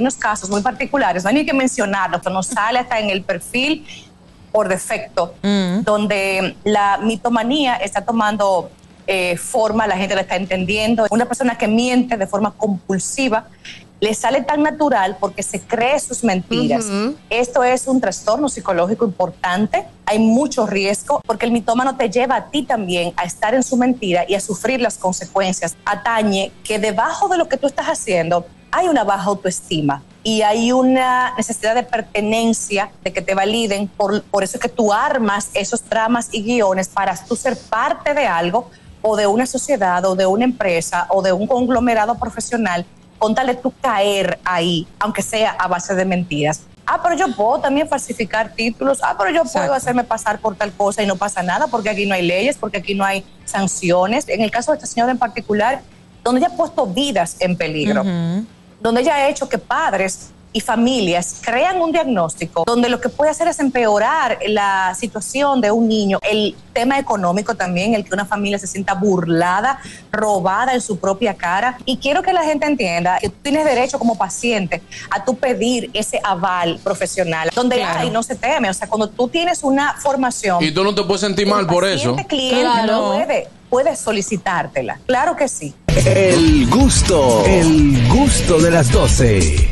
unos casos muy particulares, no hay ni que mencionarlo, pero nos sale hasta en el perfil por defecto, donde la mitomanía está tomando eh, forma, la gente la está entendiendo. Una persona que miente de forma compulsiva le sale tan natural porque se cree sus mentiras. Esto es un trastorno psicológico importante. Hay mucho riesgo porque el mitómano te lleva a ti también a estar en su mentira y a sufrir las consecuencias. Atañe que debajo de lo que tú estás haciendo hay una baja autoestima y hay una necesidad de pertenencia, de que te validen. Por, por eso es que tú armas esos dramas y guiones para tú ser parte de algo o de una sociedad o de una empresa o de un conglomerado profesional Póntale tú caer ahí, aunque sea a base de mentiras. Ah, pero yo puedo también falsificar títulos. Ah, pero yo puedo hacerme pasar por tal cosa y no pasa nada porque aquí no hay leyes, porque aquí no hay sanciones. En el caso de esta señora en particular, donde ella ha puesto vidas en peligro, donde ella ha hecho que padres y familias crean un diagnóstico donde lo que puede hacer es empeorar la situación de un niño, el tema económico también, el que una familia se sienta burlada, robada en su propia cara. Y quiero que la gente entienda que tú tienes derecho como paciente a tú pedir ese aval profesional, donde hay no se teme. O sea, cuando tú tienes una formación... Y tú no te puedes sentir mal por eso. cliente no puede, puede solicitártela. Claro que sí. El gusto, el gusto de las 12.